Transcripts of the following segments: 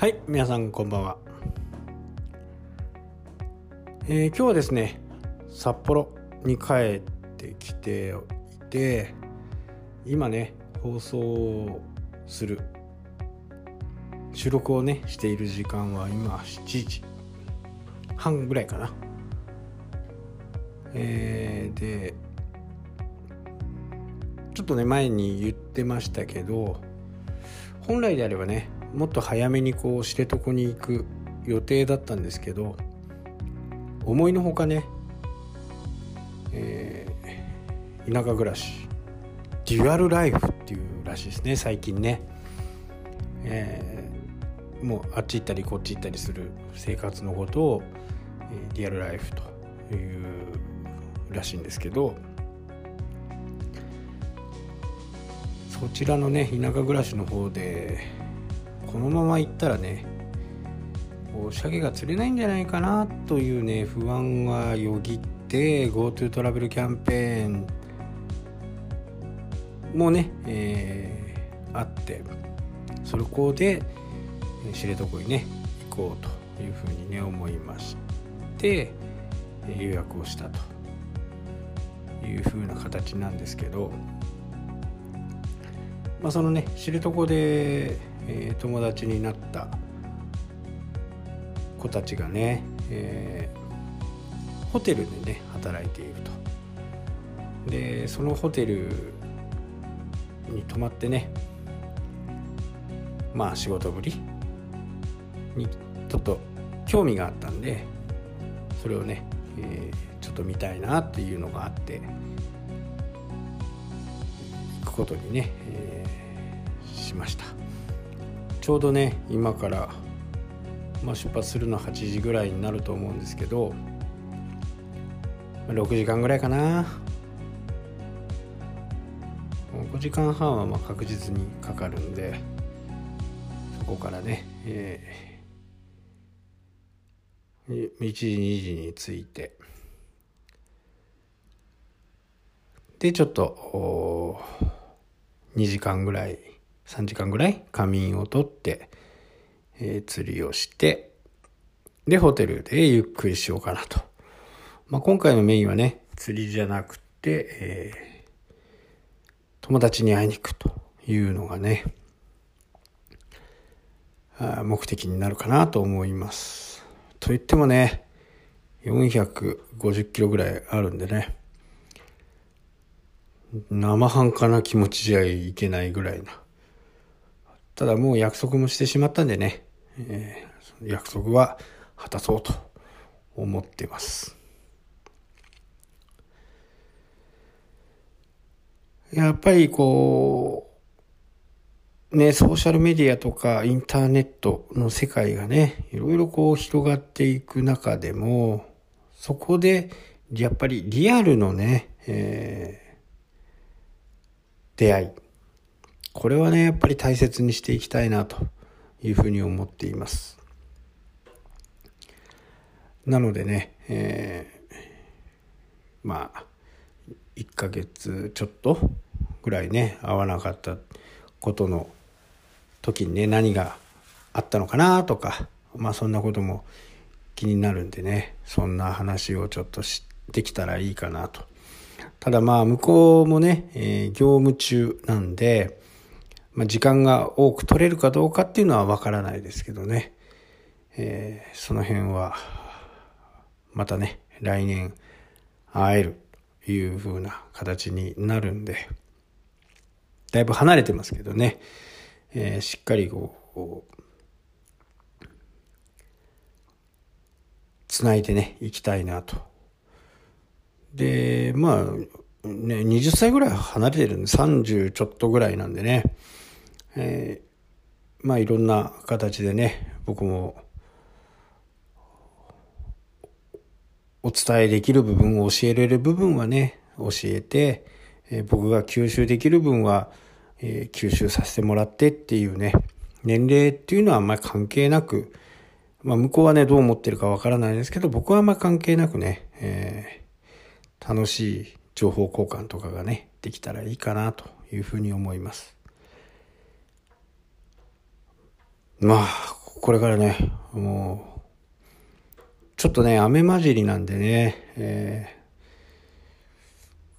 はい皆さんこんばんは、えー、今日はですね札幌に帰ってきていて今ね放送する収録をねしている時間は今7時半ぐらいかな。えー、でちょっとね前に言ってましたけど本来であればねもっと早めにこう知床に行く予定だったんですけど思いのほかね、えー、田舎暮らしデュアルライフっていうらしいですね最近ね、えー、もうあっち行ったりこっち行ったりする生活のことを、えー、デュアルライフというらしいんですけどそちらのね田舎暮らしの方でこのまま行ったらねこう鮭が釣れないんじゃないかなというね不安はよぎって GoTo トラベルキャンペーンもね、えー、あってそこで知床にね行こうというふうにね思いまして予約をしたというふうな形なんですけど、まあ、そのね知床で、えー、友達になった子たちがね、えー、ホテルでね働いていると。でそのホテルに泊まってねまあ仕事ぶりにちょっと興味があったんでそれをね、えーちょっと見たいなっていうのがあってくことにね、えー、しました。ちょうどね今から、まあ、出発するの8時ぐらいになると思うんですけど6時間ぐらいかな。5時間半はまあ確実にかかるんでそこからね、えー、1時2時に着いてでちょっと2時間ぐらい3時間ぐらい仮眠をとって、えー、釣りをしてでホテルでゆっくりしようかなと、まあ、今回のメインはね釣りじゃなくて、えー、友達に会いに行くというのがね目的になるかなと思います。と言ってもね450キロぐらいあるんでね。生半可な気持ちじゃいけないぐらいな。ただもう約束もしてしまったんでね、えー、約束は果たそうと思ってます。やっぱりこう、ね、ソーシャルメディアとかインターネットの世界がね、いろいろこう広がっていく中でも、そこでやっぱりリアルのね、えー出会い。これはね、やっぱり大切にしていきたいなというふうに思っています。なのでね、えー、まあ、1ヶ月ちょっとぐらいね、会わなかったことの時にね、何があったのかなとか、まあそんなことも気になるんでね、そんな話をちょっとしてきたらいいかなとただまあ向こうもね、えー、業務中なんで、まあ、時間が多く取れるかどうかっていうのはわからないですけどね、えー、その辺はまたね、来年会えるという風な形になるんで、だいぶ離れてますけどね、えー、しっかりこう、つないでね、行きたいなと。で、まあ、ね、20歳ぐらい離れてるんで、30ちょっとぐらいなんでね、えー、まあいろんな形でね、僕も、お伝えできる部分を教えれる部分はね、教えて、えー、僕が吸収できる分は、えー、吸収させてもらってっていうね、年齢っていうのはあんまり関係なく、まあ向こうはね、どう思ってるかわからないですけど、僕はあんまり関係なくね、えー楽しい情報交換とかがね、できたらいいかなというふうに思います。まあ、これからね、もう、ちょっとね、雨混じりなんでね、え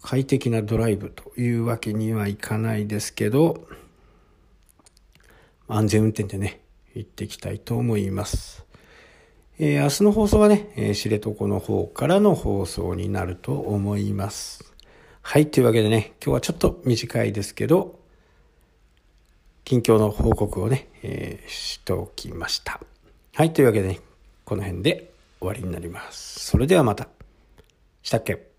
ー、快適なドライブというわけにはいかないですけど、安全運転でね、行っていきたいと思います。えー、明日の放送はね、えー、知床の方からの放送になると思います。はい、というわけでね、今日はちょっと短いですけど、近況の報告をね、えー、しておきました。はい、というわけでね、この辺で終わりになります。それではまた。したっけ？